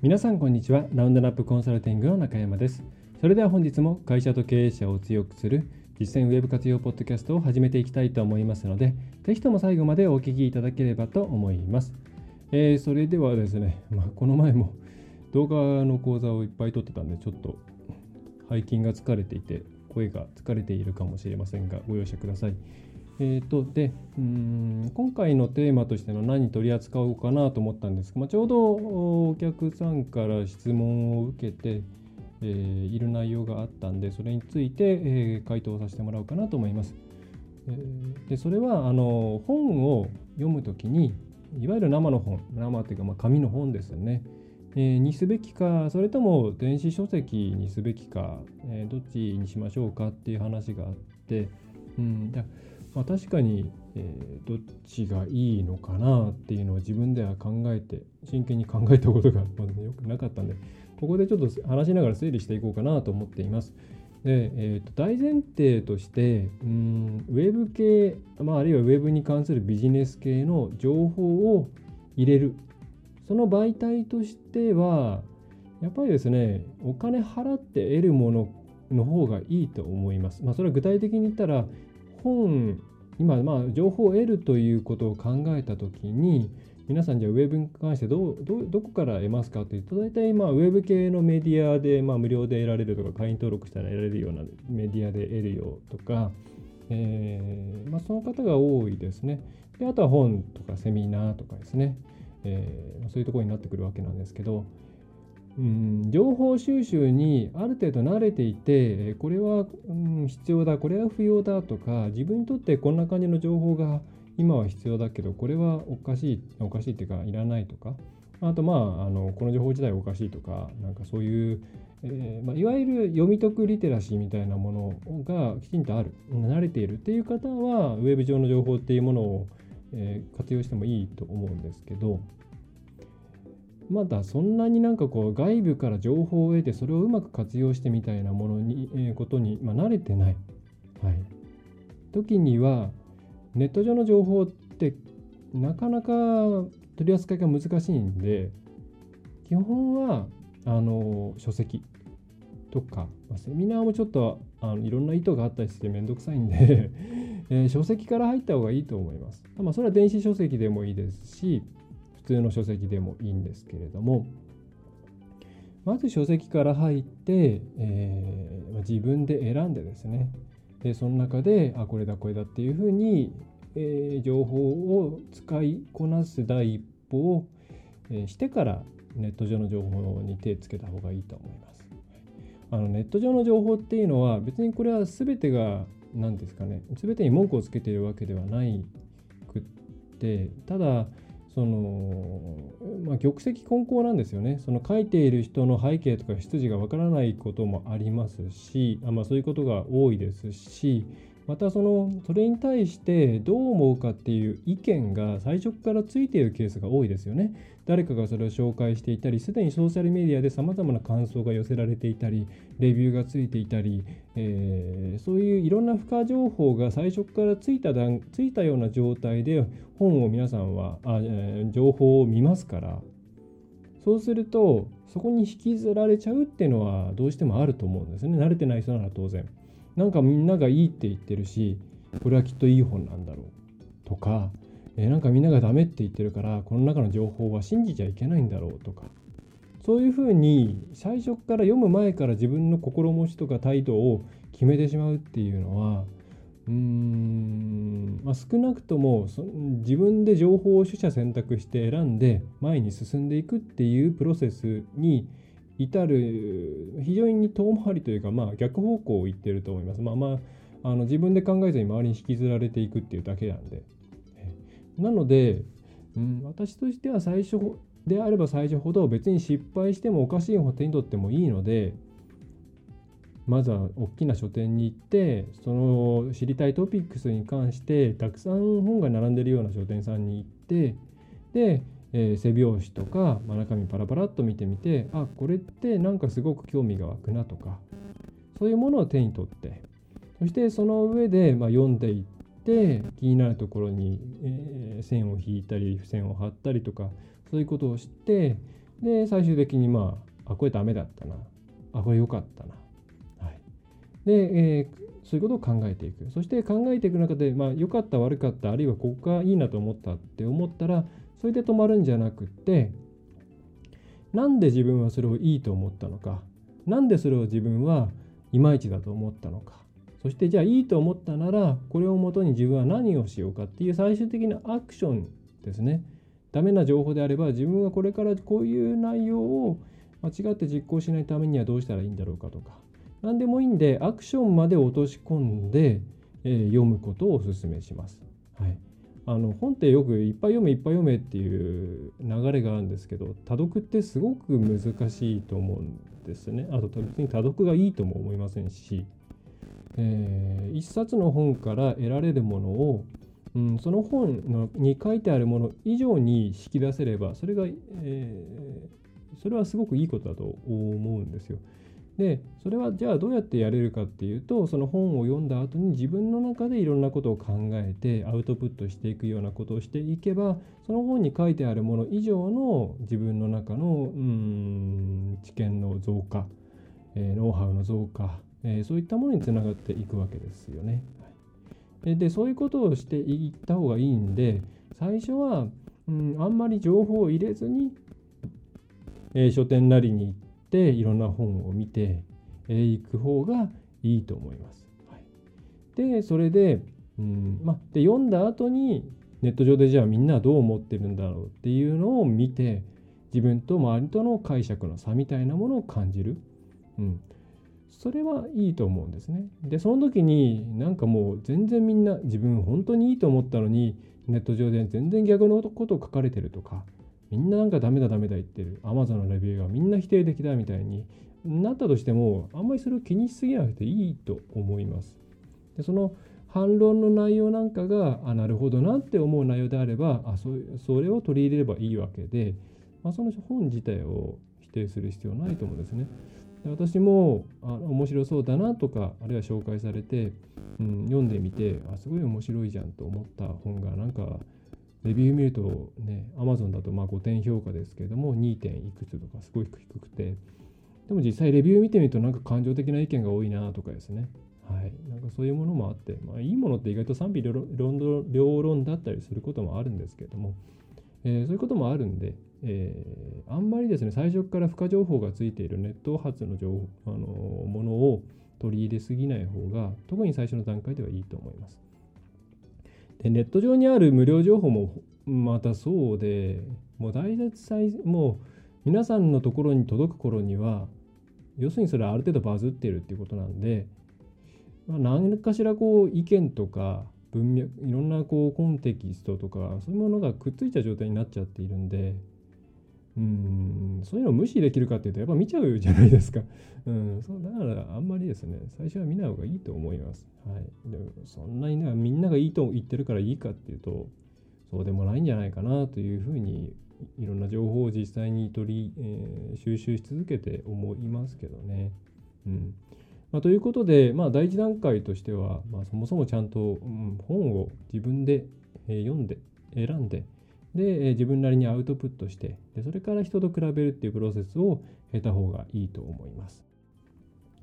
皆さんこんにちは。ラウンドナップコンサルティングの中山です。それでは本日も会社と経営者を強くする実践ウェブ活用ポッドキャストを始めていきたいと思いますのでぜひとも最後までお聞きいただければと思います、えー、それではですね、まあ、この前も動画の講座をいっぱい撮ってたんでちょっと背筋が疲れていて声が疲れているかもしれませんがご容赦ください。えーと、でうん今回のテーマとしての何取り扱おうかなと思ったんですが、まあ、ちょうどお客さんから質問を受けて、えー、いる内容があったんでそれについて、えー、回答させてもらおうかなと思います。えー、でそれはあの本を読むときにいわゆる生の本生というか、まあ、紙の本ですよね、えー、にすべきかそれとも電子書籍にすべきか、えー、どっちにしましょうかっていう話があって、うん、まあ、確かに、えー、どっちがいいのかなっていうのを自分では考えて真剣に考えたことが まだよくなかったんでここでちょっと話しながら整理していこうかなと思っています。でえー、と大前提としてうんウェブ系、まあ、あるいはウェブに関するビジネス系の情報を入れるその媒体としてはやっぱりですねお金払って得るものの方がいいと思います。まあ、それは具体的に言ったら本今まあ情報を得るということを考えた時に皆さんじゃあウェブに関してどどどこから得ますかというと大体まあウェブ系のメディアでまあ無料で得られるとか会員登録したら得られるようなメディアで得るよとか、えーまあ、その方が多いですね。であとは本とかセミナーとかですね、えー、そういうところになってくるわけなんですけど、うん、情報収集にある程度慣れていてこれは、うん、必要だこれは不要だとか自分にとってこんな感じの情報が今は必要だけどこれはおかしいおかしいっていうかいらないとか。あとまああのこの情報自体おかしいとかなんかそういう、えー、まあ、いわゆる読み解くリテラシーみたいなものがきちんとある慣れているっていう方はウェブ上の情報っていうものを、えー、活用してもいいと思うんですけど。まだそんなになんかこう外部から情報を得てそれをうまく活用してみたいなものに、えー、ことに、まあ、慣れてない、はい、時にはネット上の情報ってなかなか取り扱いが難しいんで基本はあの書籍とか、まあ、セミナーもちょっとあのいろんな意図があったりしてめんどくさいんで えー、書籍から入った方がいいと思います。まあ、それは電子書籍でもいいですし、通の書籍でもいいんですけれどもまず書籍から入って、えー、自分で選んでですねでその中であこれだこれだっていうふうに、えー、情報を使いこなす第一歩を、え、してからネット上の情報に手をつけた方がいいと思います。あのネット上の情報っていうのは別にこれは全てが何ですかね全てに文句をつけているわけではないくってただその、まあ、玉石混交なんですよね。その書いている人の背景とか出自がわからないこともありますし、あまあ、そういうことが多いですし、またそのそれに対してどう思うかっていう意見が最初からついているケースが多いですよね。誰かがそれを紹介していたり、すでにソーシャルメディアでさまざまな感想が寄せられていたり、レビューがついていたり、えー、そういういろんな付加情報が最初からついた段ついたような状態で本を皆さんはあ、えー、情報を見ますから、そうするとそこに引きずられちゃうっていうのはどうしてもあると思うんですね。慣れてない人なら当然。なんかみんながいいって言ってるしこれはきっといい本なんだろうとか、えー、なんかみんながダメって言ってるからこの中の情報は信じちゃいけないんだろうとか。そういうふうに最初から読む前から自分の心持ちとか態度を決めてしまうっていうのはうーん、まあ、少なくとも自分で情報を取捨選択して選んで前に進んでいくっていうプロセスに至る非常に遠回りというか、まあ、逆方向を行ってると思います。まあまあ、あの自分で考えずに周りに引きずられていくっていうだけなんで。なので、うん、私としては最初であれば最初ほど別に失敗してもおかしい方手に取ってもいいので、まずは大きな書店に行ってその知りたいトピックスに関してたくさん本が並んでるような書店さんに行ってで、えー、背表紙とか、まあ、中身パラパラっと見てみてあこれってなんかすごく興味が湧くなとかそういうものを手に取ってそしてその上で、まあ、読んでいって気になるところに、えー、線を引いたり付箋を貼ったりとかそういうことをしてで最終的にまああこれダメだったなあこれ良かったなはい。で、えー、そういうことを考えていく。そして考えていく中で、まあ、良かった悪かったあるいはここがいいなと思ったって思ったらそれで止まるんじゃなくってなんで自分はそれをいいと思ったのか？なんでそれを自分はいまいちだと思ったのか？そしてじゃあいいと思ったならこれをもとに自分は何をしようかっていう最終的なアクションですね。ダメな情報であれば自分はこれからこういう内容を間違って実行しないためにはどうしたらいいんだろうかとか。何でもいいんでアクションまで落とし込んで、えー、読むことをお勧めします。はい、あの本ってよくいっぱい読めいっぱい読めっていう流れがあるんですけど多読ってすごく難しいと思うんですね。あと別に多読がいいとも思いませんし、えー、一冊の本から得られるものを、うん、その本のに書いてあるもの以上に引き出せればそれが、えー、それはすごくいいことだと思うんですよ。でそれはじゃあどうやってやれるかっていうとその本を読んだ後に自分の中でいろんなことを考えてアウトプットしていくようなことをしていけばその本に書いてあるもの以上の自分の中のうん知見の増加、えー、ノウハウの増加、えー、そういったものにつながっていくわけですよね。はい、でそういうことをしていった方がいいんで最初はうんあんまり情報を入れずに、えー、書店なりに行ってっていろんな本を見ていく方がいいと思います。はい、でそれで,、うんまで読んだ後にネット上でじゃあみんなどう思ってるんだろうっていうのを見て自分と周りとの解釈の差みたいなものを感じる。うん、それはいいと思うんですね。でその時になんかもう全然みんな自分本当にいいと思ったのにネット上で全然逆のことを書かれてるとかみんななんかダメだダメだ言ってる Amazon のレビューがみんな否定的だみたいになったとしてもあんまりそれを気にしすぎなくていいと思います。でその反論の内容なんかがあなるほどなって思う内容であればあそそれを取り入れればいいわけで、まあ、その本自体を否定する必要ないと思うんですね。で私もあ面白そうだなとかあるいは紹介されて、うん、読んでみてあすごい面白いじゃんと思った本がなんかレビュー見るとね、Amazon だとまあ5点評価ですけれども、2. 点いくつとかすごい低くて、でも実際レビュー見てみるとなんか感情的な意見が多いなとかですね。はい。なんかそういうものもあって、まあいいものって意外と賛否両論だったりすることもあるんですけれども、えー、そういうこともあるんで、えー、あんまりですね、最初から付加情報がついているネット発の情報、あのものを取り入れすぎない方が、特に最初の段階ではいいと思います。でネット上にある無料情報もまたそうでもう大体もう皆さんのところに届く頃には要するにそれはある程度バズってるっていうことなんで、まあ、何かしらこう意見とか文脈いろんなこうコンテキストとかそういうものがくっついた状態になっちゃっているんでうんそういうのを無視できるかっていうとやっぱ見ちゃうじゃないですか。うん、そうだからあんまりですね最初は見ない方がいいと思います。はい、でそんなにねみんながいいと言ってるからいいかっていうとそうでもないんじゃないかなというふうにいろんな情報を実際に取り、えー、収集し続けて思いますけどね。うんまあ、ということで、まあ、第一段階としては、まあ、そもそもちゃんと、うん、本を自分で、えー、読んで選んでで、え自分なりにアウトプットしてで、それから人と比べるっていうプロセスを経た方がいいと思います。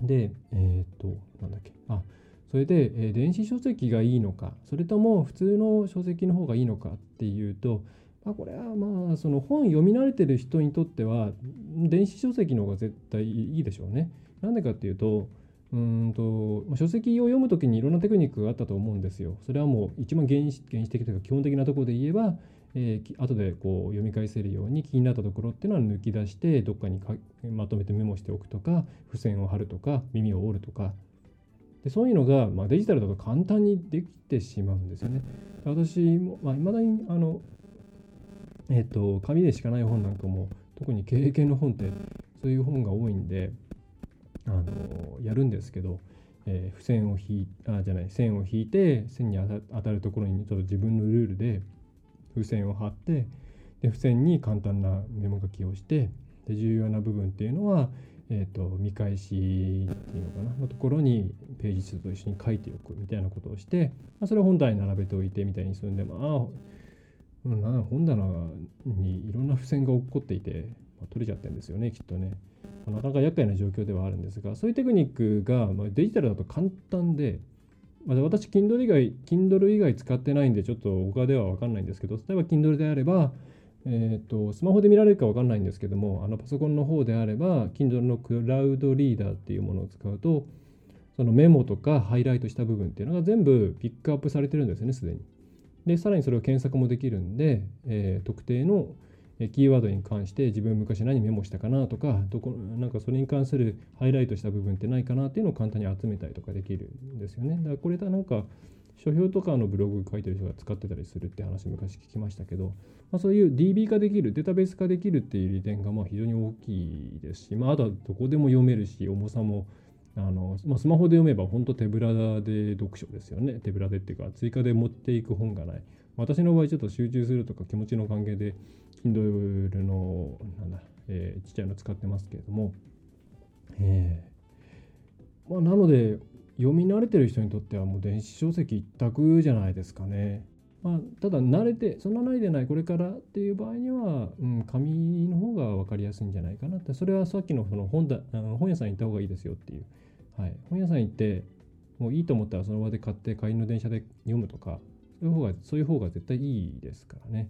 で、えっ、と、なんだっけ。あ、それで、え、電子書籍がいいのか、それとも普通の書籍の方がいいのかっていうと、まあ、これはまあ、その本読み慣れてる人にとっては、電子書籍の方が絶対いいでしょうね。なんでかっていうと、うんと書籍を読むときにいろんなテクニックがあったと思うんですよ。それはもう一番原始原始的というか基本的なところで言えば、えー、後でこう読み返せるように気になったところっていうのは抜き出してどっかにかまとめてメモしておくとか付箋を貼るとか耳を折るとかでそういうのが、まあ、デジタルだと簡単にできてしまうんですよね。私も、まあ、未だにあの、えっ、ー、と紙でしかない本なんかも特に経験の本ってそういう本が多いんであのやるんですけど、えー、付箋を引いあじゃない線を引いて線に当たるところにちょっと自分のルールで付箋を貼ってで付箋に簡単なメモ書きをしてで重要な部分っていうのは、えーと、見返しっていうのかな？のところにページ数と一緒に書いておくみたいなことをして、まあ、それを本棚に並べておいてみたいにするんでまあ本棚にいろんな付箋が起こっていて、まあ、取れちゃってるんですよねきっとね。なかなか厄介な状況ではあるんですがそういうテクニックが、まあ、デジタルだと簡単で、私 Kindle 以外 Kindle 以外使ってないんでちょっと他では分かんないんですけど例えば Kindle であればえーと、スマホで見られるか分かんないんですけどもあのパソコンの方であれば Kindle のクラウドリーダーっていうものを使うとそのメモとかハイライトした部分っていうのが全部ピックアップされてるんですねすでに。でさらにそれを検索もできるんで、えー、特定のキーワードに関して自分昔何メモしたかなとかどこなんかそれに関するハイライトした部分ってないかなっていうのを簡単に集めたりとかできるんですよね。だからこれだなんか書評とかのブログ書いてる人が使ってたりするって話昔聞きましたけど、まあ、そういう DB 化できるデータベース化できるっていう利点がまあ非常に大きいですし、まあ、あとはどこでも読めるし重さもあの、まあ、スマホで読めば本当手ぶらで読書ですよね手ぶらでっていうか追加で持っていく本がない私の場合ちょっと集中するとか気持ちの関係で Kindle のなんだ、えー、ちっちゃいの使ってますけれども、えーまあ、なので読み慣れてる人にとってはもう電子書籍一択じゃないですかね。まあ、ただ慣れてそんなないでないこれからっていう場合には、うん、紙の方が分かりやすいんじゃないかなってそれはさっきのその本だ本屋さん行った方がいいですよっていう、はい、本屋さん行ってもういいと思ったらその場で買って帰りの電車で読むとかそういう方がそういう方が絶対いいですからね。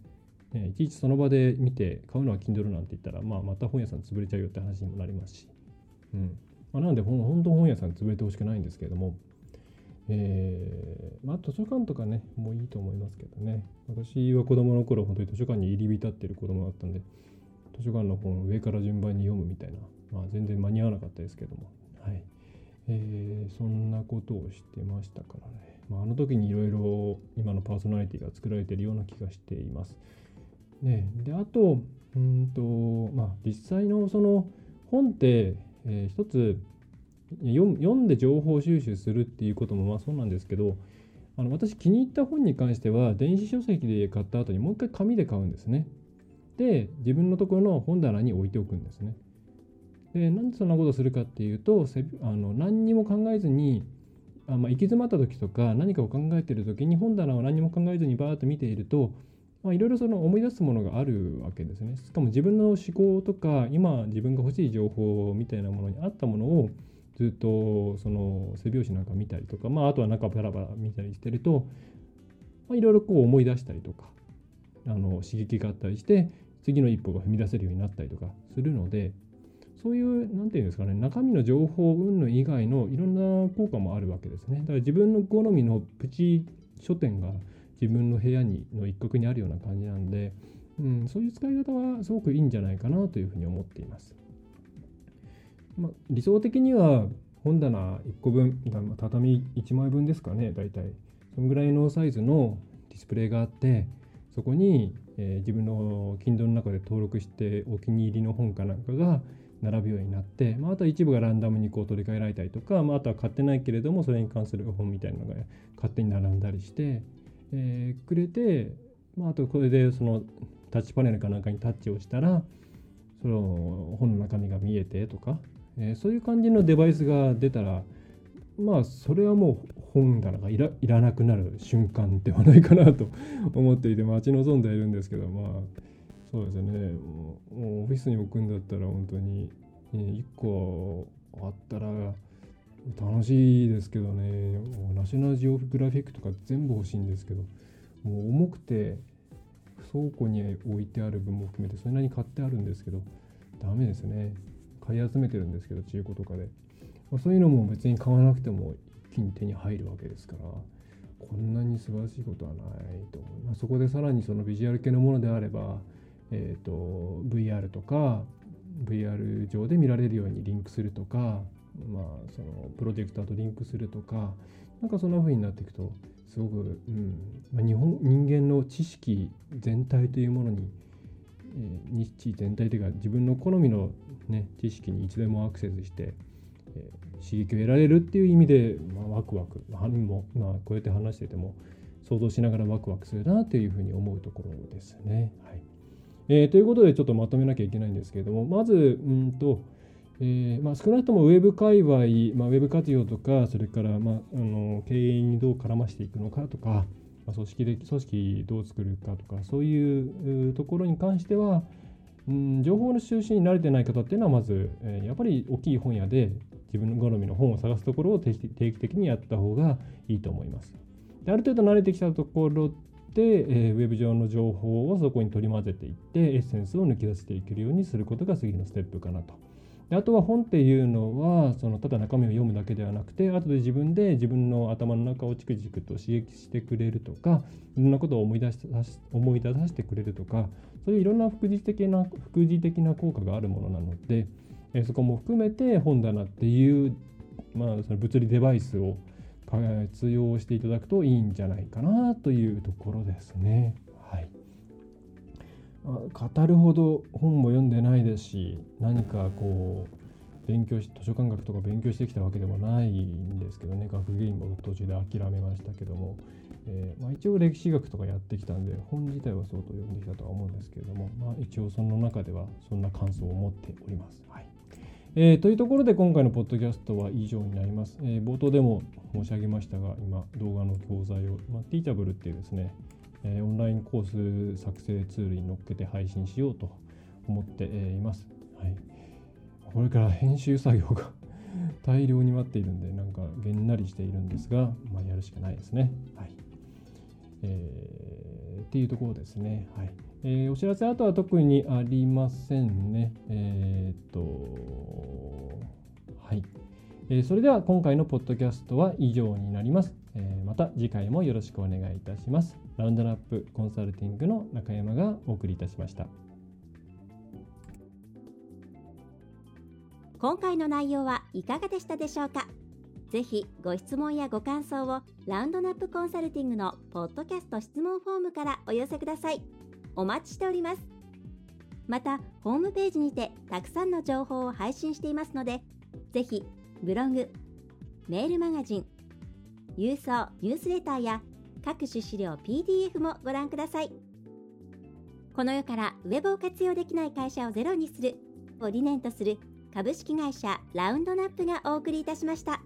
ねいちいちその場で見て買うのは Kindle なんて言ったら、まあ、また本屋さん潰れちゃうよって話にもなりますし。うん。まあ、なので本当本屋さん潰れてほしくないんですけれども、えーまあ、図書館とかねもういいと思いますけどね。私は子供の頃本当に図書館に入り浸ってる子供だったんで図書館の本を上から順番に読むみたいな、まあ、全然間に合わなかったですけども、はい。えー、そんなことをしてましたからね、まあ、あの時にいろいろ今のパーソナリティが作られているような気がしています。ね、であとうんと、まあ、実際のその本ってえー、一つ読んで情報収集するっていうこともまあそうなんですけどあの私気に入った本に関しては電子書籍で買った後にもう一回紙で買うんですね。で自分のところの本棚に置いておくんですね。でなんでそんなことするかっていうとあの何にも考えずにあ、まあ、行き詰まった時とか何かを考えてる時に本棚を何も考えずにバーッと見ているといろいろその思い出すものがあるわけですね。しかも自分の思考とか今自分が欲しい情報みたいなものに合ったものをずっとその背拍子なんか見たりとか、まあ、あとは中バラバラ見たりしてるといろいろこう思い出したりとかあの刺激があったりして次の一歩が踏み出せるようになったりとかするのでそういう何て言うんですかね中身の情報云々以外のいろんな効果もあるわけですね。だから自分の好みのプチ書店が自分の部屋にの一角にあるような感じなんで、うん、そういう使い方はすごくいいんじゃないかなというふうに思っています。まあ、理想的には本棚1個分、畳1枚分ですかね、大体。そのぐらいのサイズのディスプレイがあって、そこに、えー、自分の Kindle の中で登録してお気に入りの本かなんかが並ぶようになって、まあ、あとは一部がランダムにこう取り替えられたりとか、まあ、あとは買ってないけれどもそれに関する本みたいなのが勝手に並んだりして、えー、くれて、まあ、あとこれでそのタッチパネルかなんかにタッチをしたらその本の中身が見えてとか、えー、そういう感じのデバイスが出たらまあそれはもう本棚がいらいらなくなる瞬間ではないかなと 思っていて待ち望んでいるんですけどまあそうですね。もうオフィスに置くんだったら本当に1個あったら楽しいですけどね。ナショナルジオグラフィックとか全部欲しいんですけど。もう重くて倉庫に置いてある分も含めてそれなりに買ってあるんですけどダメですね。買い集めてるんですけど中古とかで、まあ、そういうのも別に買わなくても一気に手に入るわけですからこんなに素晴らしいことはないと思いますそこでさらにそのビジュアル系のものであれば、えーと VR とか VR 上で見られるようにリンクするとかまあ、そのプロジェクターとリンクするとかなんかそんな風になっていくとすごく、うんまあ、日本人間の知識全体というものに、えー、日全体というか自分の好みの、ね、知識にいつでもアクセスしてえー、刺激を得られるっていう意味で、まあ、ワクワク何も、まあ、こうやって話してても想像しながらワクワクするなというふうに思うところですね。はいえー、ということでちょっとまとめなきゃいけないんですけれどもまずうんと、えーまあ、少なくともウェブ界隈、まあ、ウェブ活用とかそれから、まあ、あの経営にどう絡ましていくのかとか、まあ、組織で組織どう作るかとかそういうところに関しては、うん、情報の収集に慣れてない方っていうのはまず、えー、やっぱり大きい本屋で自分の好みの本を探すところを定期的にやった方がいいと思います。である程度慣れてきたところで、えー、ウェブ上の情報をそこに取り混ぜていってエッセンスを抜き出していけるようにすることが次のステップかなと。であとは本っていうのはそのただ中身を読むだけではなくて後で自分で自分の頭の中をチクチクと刺激してくれるとかいろんなことを思い出し思い出させてくれるとかそういういろんな副次的な副次的な効果があるものなので、え、そこも含めて本棚っていう、まあ、その物理デバイスを活用していただくといいんじゃないかなというところですね。語るほど本も読んでないですし何かこう勉強し図書館学とか勉強してきたわけでもないんですけどね学芸員も途中で諦めましたけども、えー、まあ、一応歴史学とかやってきたんで本自体は相当読んできたとは思うんですけれども、まあ、一応その中ではそんな感想を持っております。はいえー、というところで今回のポッドキャストは以上になります。えー、冒頭でも申し上げましたが、今、動画の教材を、まあ、Teachable っていうですね、えー、オンラインコース作成ツールに乗っけて配信しようと思っています。はい、これから編集作業が 大量に待っているんで、なんかげんなりしているんですが、まあ、やるしかないですね。はいえー、っていうところですね。はいえー、お知らせあとは特にありませんね。えー、っと、はい、え。それでは今回のポッドキャストは以上になります。えー、また次回もよろしくお願いいたします。ラウンドナップコンサルティングの中山がお送りいたしました。今回の内容はいかがでしたでしょうか？ぜひご質問やご感想をラウンドナップコンサルティングのポッドキャスト質問フォームからお寄せください。お待ちしております。また、ホームページにてたくさんの情報を配信していますので、ぜひブログ、メールマガジン、郵送ニュースレターや各種資料 PDF もご覧ください。この世からウェブを活用できない会社をゼロにするを理念とする株式会社ラウンドナップがお送りいたしました。